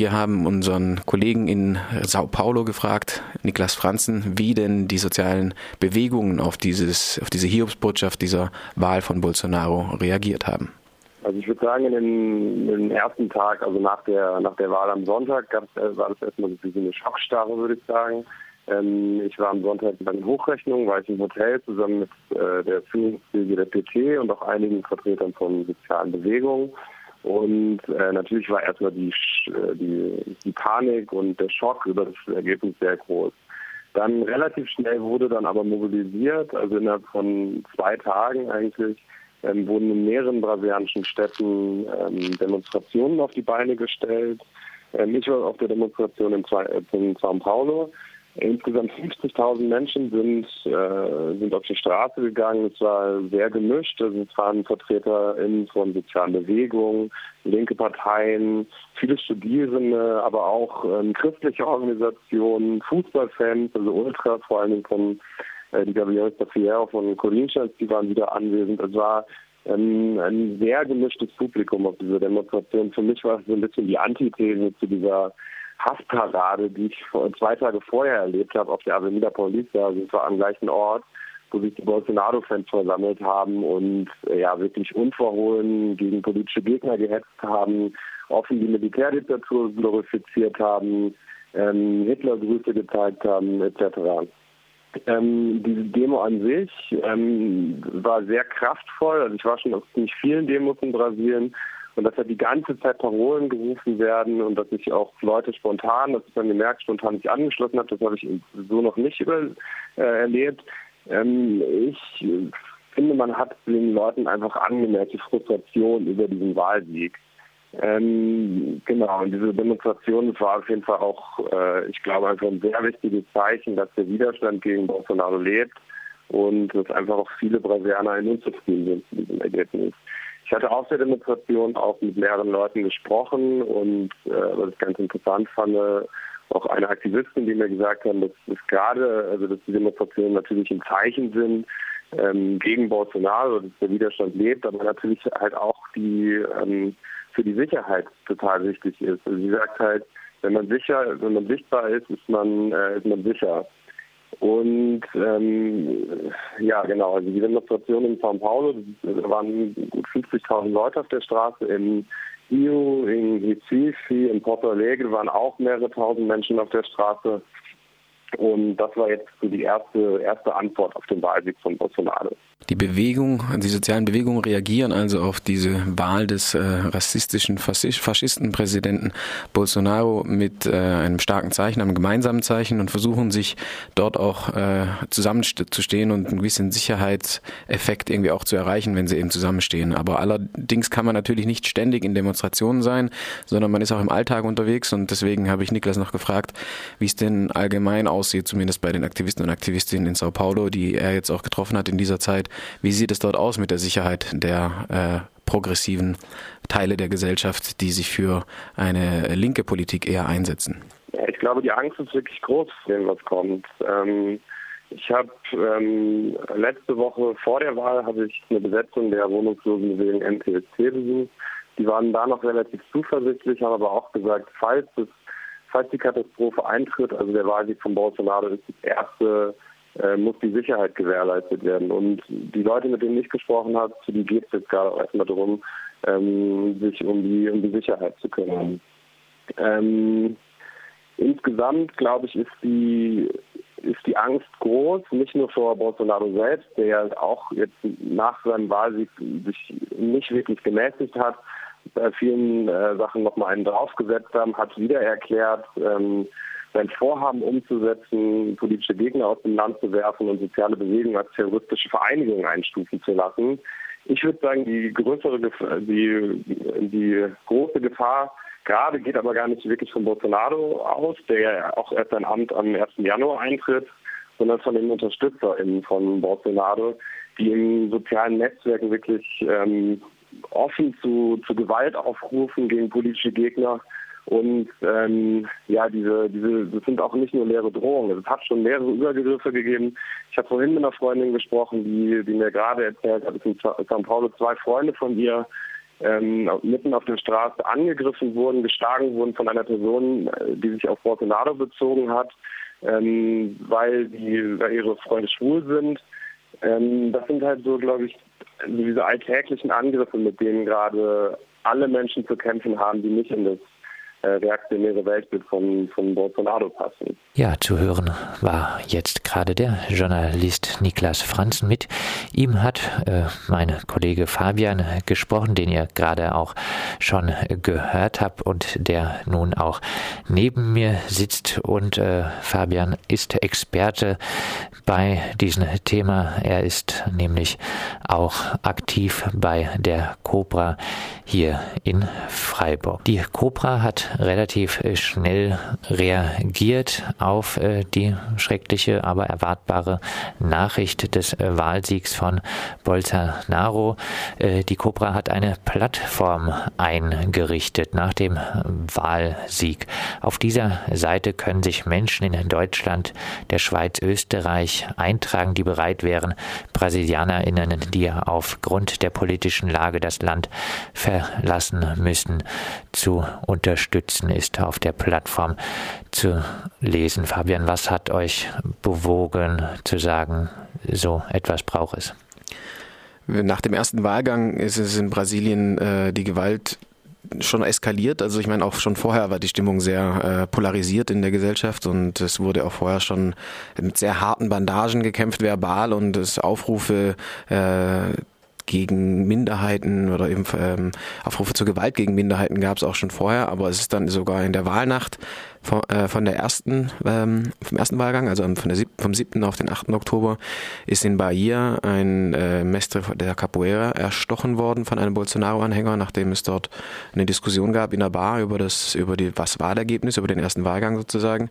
Wir haben unseren Kollegen in Sao Paulo gefragt, Niklas Franzen, wie denn die sozialen Bewegungen auf, dieses, auf diese Hiobsbotschaft dieser Wahl von Bolsonaro reagiert haben. Also ich würde sagen, in den, in den, ersten Tag, also nach der nach der Wahl am Sonntag, äh, war das erstmal so eine Schockstarre, würde ich sagen. Ähm, ich war am Sonntag bei den Hochrechnungen, war ich im Hotel zusammen mit äh, der Führungsriege der PT und auch einigen Vertretern von sozialen Bewegungen. Und äh, natürlich war erstmal die, äh, die, die Panik und der Schock über das Ergebnis sehr groß. Dann relativ schnell wurde dann aber mobilisiert, also innerhalb von zwei Tagen eigentlich, ähm, wurden in mehreren brasilianischen Städten ähm, Demonstrationen auf die Beine gestellt. Ähm, ich war auf der Demonstration in, in São Paulo Insgesamt 50.000 Menschen sind, äh, sind auf die Straße gegangen. Es war sehr gemischt. Also es waren VertreterInnen von sozialen Bewegungen, linke Parteien, viele Studierende, aber auch ähm, christliche Organisationen, Fußballfans, also Ultras, vor allem von äh, die Gabriel Fierro von Corinthians, die waren wieder anwesend. Es war ähm, ein sehr gemischtes Publikum auf dieser Demonstration. Für mich war es so ein bisschen die Antithese zu dieser Hassparade, die ich zwei Tage vorher erlebt habe auf der Avenida Paulista, also es war am gleichen Ort, wo sich die Bolsonaro-Fans versammelt haben und äh, ja wirklich unverhohlen gegen politische Gegner gehetzt haben, offen die Militärdiktatur glorifiziert haben, ähm, Hitlergrüße gezeigt haben, etc. Ähm, diese Demo an sich ähm, war sehr kraftvoll. Also ich war schon auf ziemlich vielen Demos in Brasilien und dass da die ganze Zeit Parolen gerufen werden und dass sich auch Leute spontan, das ist dann gemerkt, spontan sich angeschlossen hat, das habe ich so noch nicht über, äh, erlebt. Ähm, ich finde, man hat den Leuten einfach angemerkt, die Frustration über diesen Wahlsieg. Ähm, genau, und diese Demonstration war auf jeden Fall auch, äh, ich glaube, einfach ein sehr wichtiges Zeichen, dass der Widerstand gegen Bolsonaro lebt und dass einfach auch viele Brasilianer unzufrieden sind mit diesem Ergebnis. Ich hatte auf der Demonstration auch mit mehreren Leuten gesprochen und äh, was ich ganz interessant fand, auch eine Aktivistin, die mir gesagt haben, dass es gerade, also dass die Demonstrationen natürlich ein Zeichen sind ähm, gegen Bolsonaro, dass der Widerstand lebt, aber natürlich halt auch die ähm, für die Sicherheit total wichtig ist. Also sie sagt halt, wenn man sicher, wenn man sichtbar ist, ist man, äh, ist man sicher. Und ähm, ja, genau, also die Demonstration in São Paulo, da waren gut 50.000 Leute auf der Straße. In Rio, in Recife, in Porto Alegre waren auch mehrere tausend Menschen auf der Straße. Und das war jetzt so die erste, erste Antwort auf den Wahlsieg von Bolsonaro. Die Bewegung, die sozialen Bewegungen reagieren also auf diese Wahl des äh, rassistischen Faschistenpräsidenten Bolsonaro mit äh, einem starken Zeichen, einem gemeinsamen Zeichen und versuchen sich dort auch äh, zusammenzustehen und einen gewissen Sicherheitseffekt irgendwie auch zu erreichen, wenn sie eben zusammenstehen. Aber allerdings kann man natürlich nicht ständig in Demonstrationen sein, sondern man ist auch im Alltag unterwegs und deswegen habe ich Niklas noch gefragt, wie es denn allgemein aussieht, zumindest bei den Aktivisten und Aktivistinnen in Sao Paulo, die er jetzt auch getroffen hat in dieser Zeit wie sieht es dort aus mit der Sicherheit der äh, progressiven Teile der Gesellschaft, die sich für eine linke Politik eher einsetzen? Ich glaube, die Angst ist wirklich groß dem, was kommt. Ähm, ich habe ähm, letzte Woche vor der Wahl habe ich eine Besetzung der Wohnungslosenbewegung NPSC besucht. Die waren da noch relativ zuversichtlich, haben aber auch gesagt, falls es, falls die Katastrophe eintritt, also der Wahlsieg von Bolsonaro ist das erste äh, muss die Sicherheit gewährleistet werden. Und die Leute, mit denen ich gesprochen habe, für die geht es jetzt gerade auch erstmal darum, ähm, sich um die, um die Sicherheit zu kümmern. Ähm, insgesamt, glaube ich, ist die, ist die Angst groß, nicht nur vor Bolsonaro selbst, der ja auch jetzt nach seinem Wahlsieg sich nicht wirklich gemäßigt hat, bei vielen äh, Sachen nochmal einen draufgesetzt haben, hat wieder erklärt, ähm, sein Vorhaben umzusetzen, politische Gegner aus dem Land zu werfen und soziale Bewegungen als terroristische Vereinigungen einstufen zu lassen. Ich würde sagen, die größere die, die große Gefahr gerade geht aber gar nicht wirklich von Bolsonaro aus, der ja auch erst sein Amt am 1. Januar eintritt, sondern von den UnterstützerInnen von Bolsonaro, die in sozialen Netzwerken wirklich ähm, offen zu, zu Gewalt aufrufen gegen politische Gegner und ähm, ja, diese, diese, das sind auch nicht nur leere Drohungen. Es hat schon mehrere Übergriffe gegeben. Ich habe vorhin mit einer Freundin gesprochen, die, die mir gerade erzählt hat, sind in São Paulo zwei Freunde von ihr, ähm, mitten auf der Straße angegriffen wurden, geschlagen wurden von einer Person, äh, die sich auf Bolsonaro bezogen hat, ähm, weil, die, weil ihre Freunde schwul sind. Ähm, das sind halt so, glaube ich, diese alltäglichen Angriffe, mit denen gerade alle Menschen zu kämpfen haben, die nicht in das äh, reaktionäre Weltbild von, von Bolsonaro passen. Ja, zu hören war jetzt gerade der Journalist Niklas Franzen. Mit ihm hat äh, mein Kollege Fabian gesprochen, den ihr gerade auch schon gehört habt und der nun auch neben mir sitzt. Und äh, Fabian ist Experte bei diesem Thema. Er ist nämlich auch aktiv bei der Cobra hier in Freiburg. Die Cobra hat relativ schnell reagiert auf äh, die schreckliche, aber erwartbare Nachricht des äh, Wahlsiegs von Bolsonaro. Die Cobra hat eine Plattform eingerichtet nach dem Wahlsieg. Auf dieser Seite können sich Menschen in Deutschland, der Schweiz, Österreich eintragen, die bereit wären, BrasilianerInnen, die aufgrund der politischen Lage das Land verlassen müssen, zu unterstützen, ist auf der Plattform zu lesen. Fabian, was hat euch bewogen zu sagen, so etwas braucht es? Nach dem ersten Wahlgang ist es in Brasilien äh, die Gewalt schon eskaliert. Also ich meine, auch schon vorher war die Stimmung sehr äh, polarisiert in der Gesellschaft und es wurde auch vorher schon mit sehr harten Bandagen gekämpft, verbal und es Aufrufe äh, gegen Minderheiten oder eben ähm, Aufrufe zur Gewalt gegen Minderheiten gab es auch schon vorher, aber es ist dann sogar in der Wahlnacht von, äh, von der ersten, ähm, vom ersten Wahlgang, also von der, vom 7. auf den 8. Oktober, ist in Bahia ein äh, Mestre der Capoeira erstochen worden von einem Bolsonaro-Anhänger, nachdem es dort eine Diskussion gab in der Bar über das, über die, was Wahlergebnis, über den ersten Wahlgang sozusagen.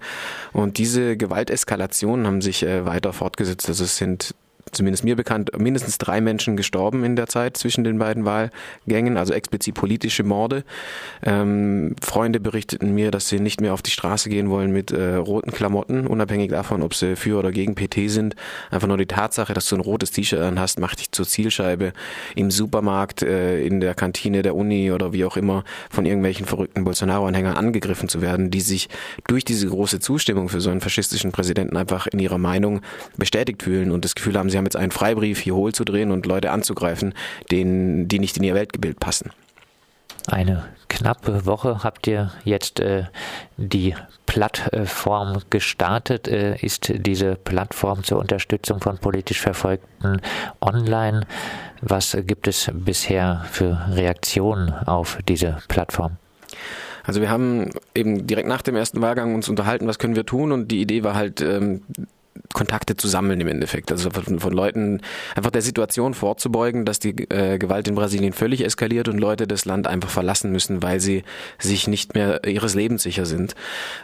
Und diese Gewalteskalationen haben sich äh, weiter fortgesetzt. Also es sind zumindest mir bekannt, mindestens drei Menschen gestorben in der Zeit zwischen den beiden Wahlgängen, also explizit politische Morde. Ähm, Freunde berichteten mir, dass sie nicht mehr auf die Straße gehen wollen mit äh, roten Klamotten, unabhängig davon, ob sie für oder gegen PT sind. Einfach nur die Tatsache, dass du ein rotes T-Shirt an hast, macht dich zur Zielscheibe im Supermarkt, äh, in der Kantine der Uni oder wie auch immer von irgendwelchen verrückten Bolsonaro-Anhängern angegriffen zu werden, die sich durch diese große Zustimmung für so einen faschistischen Präsidenten einfach in ihrer Meinung bestätigt fühlen und das Gefühl haben, sie haben jetzt einen Freibrief, hier hohl zu drehen und Leute anzugreifen, denen, die nicht in ihr Weltbild passen. Eine knappe Woche habt ihr jetzt äh, die Plattform gestartet. Äh, ist diese Plattform zur Unterstützung von politisch Verfolgten online? Was gibt es bisher für Reaktionen auf diese Plattform? Also wir haben eben direkt nach dem ersten Wahlgang uns unterhalten, was können wir tun und die Idee war halt, ähm, Kontakte zu sammeln im Endeffekt. Also von, von Leuten einfach der Situation vorzubeugen, dass die äh, Gewalt in Brasilien völlig eskaliert und Leute das Land einfach verlassen müssen, weil sie sich nicht mehr ihres Lebens sicher sind.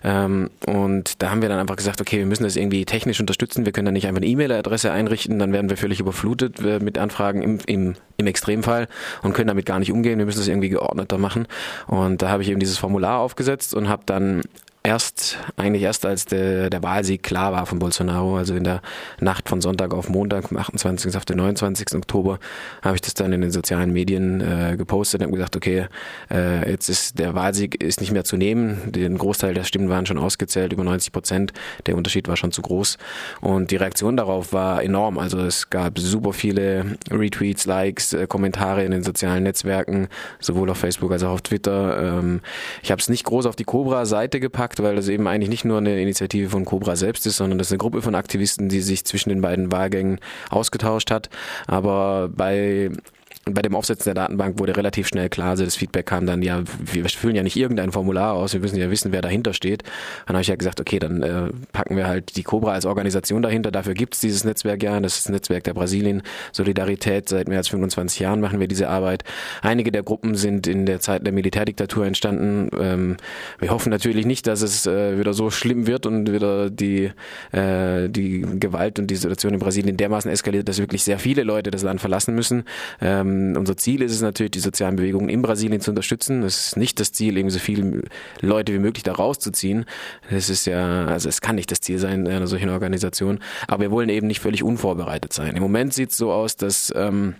Ähm, und da haben wir dann einfach gesagt, okay, wir müssen das irgendwie technisch unterstützen. Wir können da nicht einfach eine E-Mail-Adresse einrichten, dann werden wir völlig überflutet äh, mit Anfragen im, im, im Extremfall und können damit gar nicht umgehen. Wir müssen das irgendwie geordneter machen. Und da habe ich eben dieses Formular aufgesetzt und habe dann erst, eigentlich erst als der, der Wahlsieg klar war von Bolsonaro, also in der Nacht von Sonntag auf Montag, vom 28. auf den 29. Oktober, habe ich das dann in den sozialen Medien äh, gepostet und habe gesagt, okay, äh, jetzt ist der Wahlsieg ist nicht mehr zu nehmen. Den Großteil der Stimmen waren schon ausgezählt, über 90 Prozent. Der Unterschied war schon zu groß. Und die Reaktion darauf war enorm. Also es gab super viele Retweets, Likes, äh, Kommentare in den sozialen Netzwerken, sowohl auf Facebook als auch auf Twitter. Ähm, ich habe es nicht groß auf die Cobra-Seite gepackt, gemacht, weil das eben eigentlich nicht nur eine Initiative von Cobra selbst ist, sondern das ist eine Gruppe von Aktivisten, die sich zwischen den beiden Wahlgängen ausgetauscht hat. Aber bei bei dem Aufsetzen der Datenbank wurde relativ schnell klar, also das Feedback kam dann, ja, wir füllen ja nicht irgendein Formular aus, wir müssen ja wissen, wer dahinter steht. Dann habe ich ja gesagt, okay, dann äh, packen wir halt die Cobra als Organisation dahinter. Dafür gibt es dieses Netzwerk ja. Das ist das Netzwerk der Brasilien Solidarität. Seit mehr als 25 Jahren machen wir diese Arbeit. Einige der Gruppen sind in der Zeit der Militärdiktatur entstanden. Ähm, wir hoffen natürlich nicht, dass es äh, wieder so schlimm wird und wieder die, äh, die Gewalt und die Situation in Brasilien dermaßen eskaliert, dass wirklich sehr viele Leute das Land verlassen müssen. Ähm, ähm, unser Ziel ist es natürlich, die sozialen Bewegungen in Brasilien zu unterstützen. Es ist nicht das Ziel, irgendwie so viele Leute wie möglich da rauszuziehen. Das ist ja, also es kann nicht das Ziel sein einer solchen Organisation. Aber wir wollen eben nicht völlig unvorbereitet sein. Im Moment sieht es so aus, dass ähm,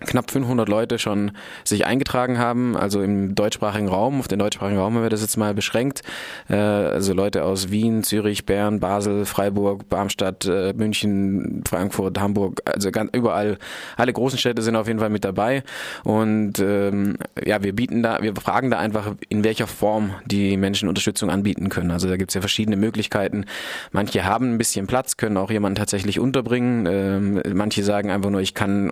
knapp 500 Leute schon sich eingetragen haben, also im deutschsprachigen Raum. Auf den deutschsprachigen Raum haben wir das jetzt mal beschränkt. Äh, also Leute aus Wien, Zürich, Bern, Basel, Freiburg, Barmstadt, äh, München, Frankfurt, Hamburg, also ganz überall. Alle großen Städte sind auf jeden Fall mit dabei. Und ähm, ja, wir bieten da, wir fragen da einfach, in welcher Form die Menschen Unterstützung anbieten können. Also da gibt es ja verschiedene Möglichkeiten. Manche haben ein bisschen Platz, können auch jemanden tatsächlich unterbringen. Ähm, manche sagen einfach nur, ich kann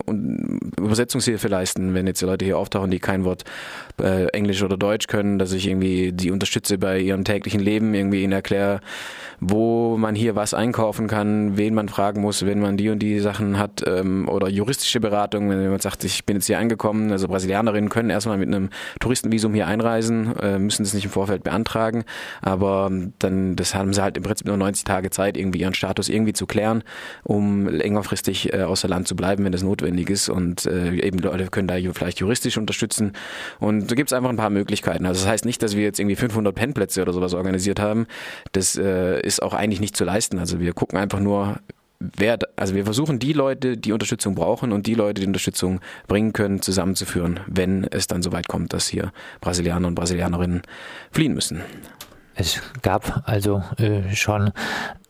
Übersetzungshilfe leisten, wenn jetzt Leute hier auftauchen, die kein Wort äh, Englisch oder Deutsch können, dass ich irgendwie die unterstütze bei ihrem täglichen Leben, irgendwie ihnen erkläre, wo man hier was einkaufen kann, wen man fragen muss, wenn man die und die Sachen hat ähm, oder juristische Beratung, wenn jemand sagt, ich bin jetzt hier angekommen, also Brasilianerinnen können erstmal mit einem Touristenvisum hier einreisen, äh, müssen das nicht im Vorfeld beantragen, aber dann das haben sie halt im Prinzip nur 90 Tage Zeit, irgendwie ihren Status irgendwie zu klären, um längerfristig äh, außer Land zu bleiben, wenn das notwendig ist. Und äh, eben Leute können da vielleicht juristisch unterstützen und da gibt es einfach ein paar Möglichkeiten. Also das heißt nicht, dass wir jetzt irgendwie 500 Pennplätze oder sowas organisiert haben. Das äh, ist auch eigentlich nicht zu leisten. Also wir gucken einfach nur, wer, also wir versuchen die Leute, die Unterstützung brauchen und die Leute, die Unterstützung bringen können, zusammenzuführen, wenn es dann soweit kommt, dass hier Brasilianer und Brasilianerinnen fliehen müssen. Es gab also äh, schon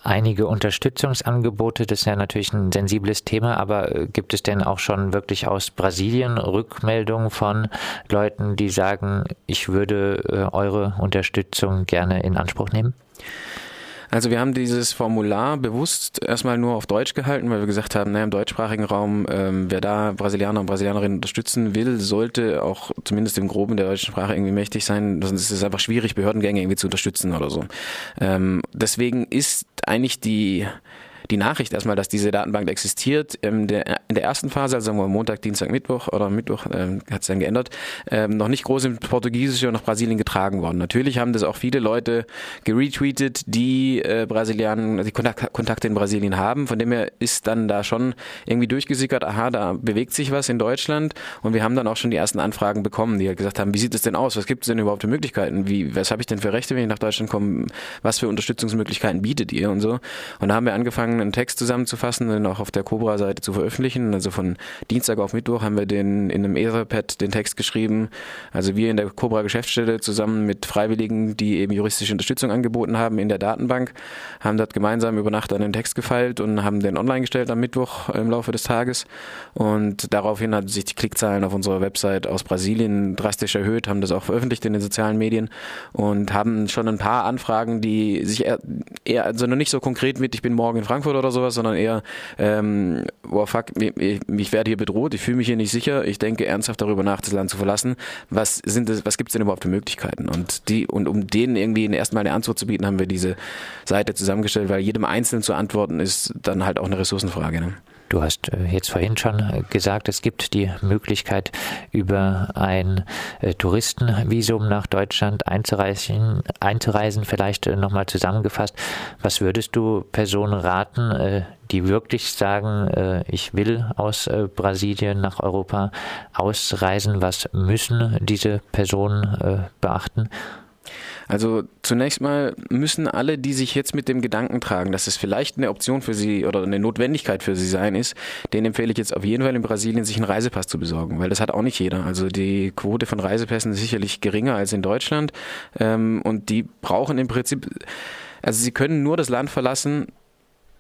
einige Unterstützungsangebote. Das ist ja natürlich ein sensibles Thema, aber äh, gibt es denn auch schon wirklich aus Brasilien Rückmeldungen von Leuten, die sagen, ich würde äh, eure Unterstützung gerne in Anspruch nehmen? Also wir haben dieses Formular bewusst erstmal nur auf Deutsch gehalten, weil wir gesagt haben, naja, im deutschsprachigen Raum, ähm, wer da Brasilianer und Brasilianerinnen unterstützen will, sollte auch zumindest im Groben der deutschen Sprache irgendwie mächtig sein. Sonst ist es einfach schwierig, Behördengänge irgendwie zu unterstützen oder so. Ähm, deswegen ist eigentlich die die Nachricht erstmal, dass diese Datenbank existiert. In der, in der ersten Phase, also sagen wir Montag, Dienstag, Mittwoch oder Mittwoch äh, hat es dann geändert, ähm, noch nicht groß in Portugiesische und nach Brasilien getragen worden. Natürlich haben das auch viele Leute geretweetet, die äh, Brasilianer, die Kontakt, Kontakte in Brasilien haben. Von dem her ist dann da schon irgendwie durchgesickert, aha, da bewegt sich was in Deutschland und wir haben dann auch schon die ersten Anfragen bekommen, die halt gesagt haben, wie sieht es denn aus? Was gibt es denn überhaupt für Möglichkeiten? Wie, was habe ich denn für Rechte, wenn ich nach Deutschland komme? Was für Unterstützungsmöglichkeiten bietet ihr und so? Und da haben wir angefangen, angefangen, einen Text zusammenzufassen, den auch auf der Cobra-Seite zu veröffentlichen. Also von Dienstag auf Mittwoch haben wir den in einem Etherpad den Text geschrieben. Also wir in der Cobra-Geschäftsstelle zusammen mit Freiwilligen, die eben juristische Unterstützung angeboten haben in der Datenbank, haben dort gemeinsam über Nacht an den Text gefeilt und haben den online gestellt am Mittwoch im Laufe des Tages. Und daraufhin hat sich die Klickzahlen auf unserer Website aus Brasilien drastisch erhöht, haben das auch veröffentlicht in den sozialen Medien und haben schon ein paar Anfragen, die sich eher, eher also noch nicht so konkret mit, ich bin morgen in Frankfurt Frankfurt oder sowas, sondern eher, ähm, oh fuck, ich, ich werde hier bedroht, ich fühle mich hier nicht sicher, ich denke ernsthaft darüber nach, das Land zu verlassen. Was sind das, was gibt es denn überhaupt für Möglichkeiten? Und die, und um denen irgendwie erstmal eine Antwort zu bieten, haben wir diese Seite zusammengestellt, weil jedem Einzelnen zu antworten ist dann halt auch eine Ressourcenfrage. Ne? Du hast äh, jetzt vorhin schon äh, gesagt, es gibt die Möglichkeit, über ein äh, Touristenvisum nach Deutschland einzureisen. einzureisen. Vielleicht nochmal zusammengefasst, was würdest du Personen raten, die wirklich sagen, ich will aus Brasilien nach Europa ausreisen? Was müssen diese Personen beachten? Also zunächst mal müssen alle, die sich jetzt mit dem Gedanken tragen, dass es vielleicht eine Option für sie oder eine Notwendigkeit für sie sein ist, denen empfehle ich jetzt auf jeden Fall in Brasilien sich einen Reisepass zu besorgen, weil das hat auch nicht jeder. Also die Quote von Reisepässen ist sicherlich geringer als in Deutschland ähm, und die brauchen im Prinzip, also sie können nur das Land verlassen,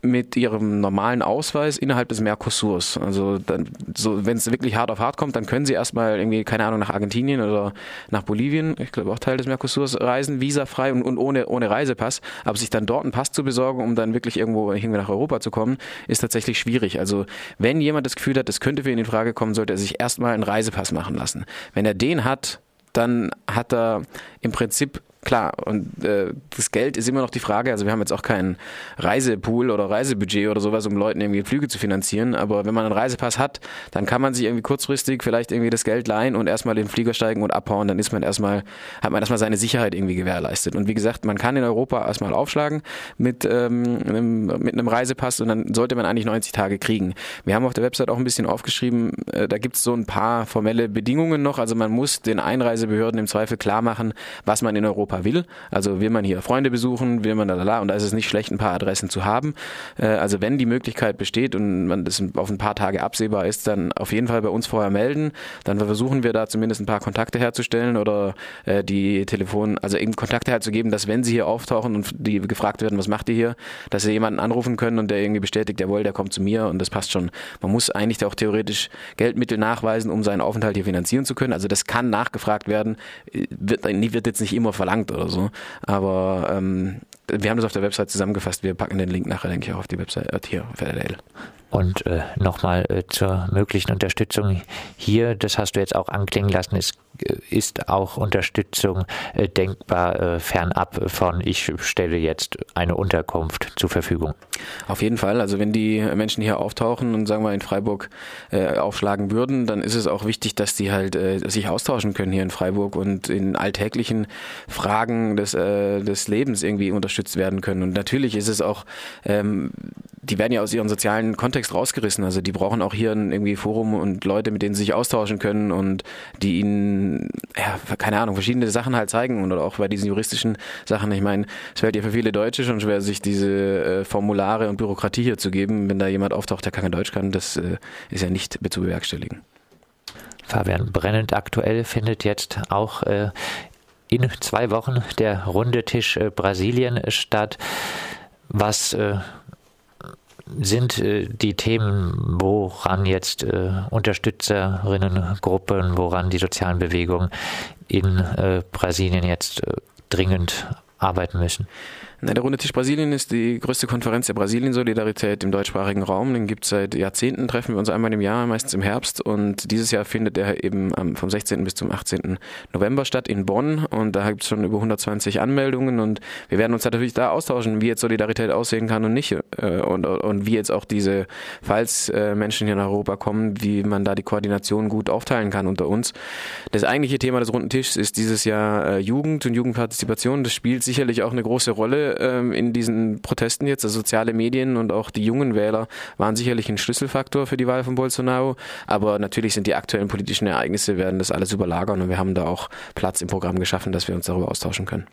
mit ihrem normalen Ausweis innerhalb des Mercosurs. Also dann, so, wenn es wirklich hart auf hart kommt, dann können sie erstmal irgendwie, keine Ahnung, nach Argentinien oder nach Bolivien, ich glaube auch Teil des Mercosurs, reisen, visafrei und, und ohne, ohne Reisepass. Aber sich dann dort einen Pass zu besorgen, um dann wirklich irgendwo irgendwie nach Europa zu kommen, ist tatsächlich schwierig. Also wenn jemand das Gefühl hat, das könnte für ihn in Frage kommen, sollte er sich erstmal einen Reisepass machen lassen. Wenn er den hat, dann hat er im Prinzip klar, und äh, das Geld ist immer noch die Frage, also wir haben jetzt auch keinen Reisepool oder Reisebudget oder sowas, um Leuten irgendwie Flüge zu finanzieren, aber wenn man einen Reisepass hat, dann kann man sich irgendwie kurzfristig vielleicht irgendwie das Geld leihen und erstmal in den Flieger steigen und abhauen, dann ist man erstmal, hat man erstmal seine Sicherheit irgendwie gewährleistet. Und wie gesagt, man kann in Europa erstmal aufschlagen mit, ähm, mit einem Reisepass und dann sollte man eigentlich 90 Tage kriegen. Wir haben auf der Website auch ein bisschen aufgeschrieben, äh, da gibt es so ein paar formelle Bedingungen noch, also man muss den Einreisebehörden im Zweifel klar machen, was man in Europa Europa will. Also will man hier Freunde besuchen, will man da, da, und da ist es nicht schlecht, ein paar Adressen zu haben. Äh, also wenn die Möglichkeit besteht und man das auf ein paar Tage absehbar ist, dann auf jeden Fall bei uns vorher melden. Dann versuchen wir da zumindest ein paar Kontakte herzustellen oder äh, die Telefon, also eben Kontakte herzugeben, dass wenn sie hier auftauchen und die gefragt werden, was macht ihr hier, dass sie jemanden anrufen können und der irgendwie bestätigt, jawohl, der kommt zu mir und das passt schon. Man muss eigentlich auch theoretisch Geldmittel nachweisen, um seinen Aufenthalt hier finanzieren zu können. Also das kann nachgefragt werden, wird, wird jetzt nicht immer verlangt oder so, aber ähm, wir haben das auf der Website zusammengefasst. Wir packen den Link nachher, denke ich, auch auf die Website äh, hier auf RDL. Und äh, nochmal äh, zur möglichen Unterstützung hier, das hast du jetzt auch anklingen lassen, es äh, ist auch Unterstützung äh, denkbar äh, fernab von, ich stelle jetzt eine Unterkunft zur Verfügung. Auf jeden Fall. Also wenn die Menschen hier auftauchen und sagen wir in Freiburg äh, aufschlagen würden, dann ist es auch wichtig, dass die halt äh, sich austauschen können hier in Freiburg und in alltäglichen Fragen des, äh, des Lebens irgendwie unterstützt werden können. Und natürlich ist es auch ähm, die werden ja aus ihrem sozialen Kontext rausgerissen. Also die brauchen auch hier ein irgendwie Forum und Leute, mit denen sie sich austauschen können und die ihnen, ja, keine Ahnung, verschiedene Sachen halt zeigen und auch bei diesen juristischen Sachen. Ich meine, es fällt ja für viele Deutsche schon schwer, sich diese äh, Formulare und Bürokratie hier zu geben. Wenn da jemand auftaucht, der kein Deutsch kann, das äh, ist ja nicht zu bewerkstelligen. Fabian, brennend aktuell findet jetzt auch äh, in zwei Wochen der runde Tisch äh, Brasilien statt. Was äh, sind äh, die Themen, woran jetzt äh, Unterstützerinnengruppen, woran die sozialen Bewegungen in äh, Brasilien jetzt äh, dringend arbeiten müssen? Na, der Runde Tisch Brasilien ist die größte Konferenz der Brasilien-Solidarität im deutschsprachigen Raum. Den gibt es seit Jahrzehnten, treffen wir uns einmal im Jahr, meistens im Herbst. Und dieses Jahr findet er eben vom 16. bis zum 18. November statt in Bonn. Und da gibt es schon über 120 Anmeldungen. Und wir werden uns natürlich da austauschen, wie jetzt Solidarität aussehen kann und nicht. Äh, und, und wie jetzt auch diese, falls äh, Menschen hier nach Europa kommen, wie man da die Koordination gut aufteilen kann unter uns. Das eigentliche Thema des Runden Tischs ist dieses Jahr äh, Jugend und Jugendpartizipation. Das spielt sicherlich auch eine große Ähm, in diesen Protesten jetzt, also soziale Medien und auch die jungen Wähler waren sicherlich ein Schlüsselfaktor für die Wahl von Bolsonaro. Aber natürlich sind die aktuellen politischen Ereignisse werden das alles überlagern und wir haben da auch Platz im Programm geschaffen, dass wir uns darüber austauschen können.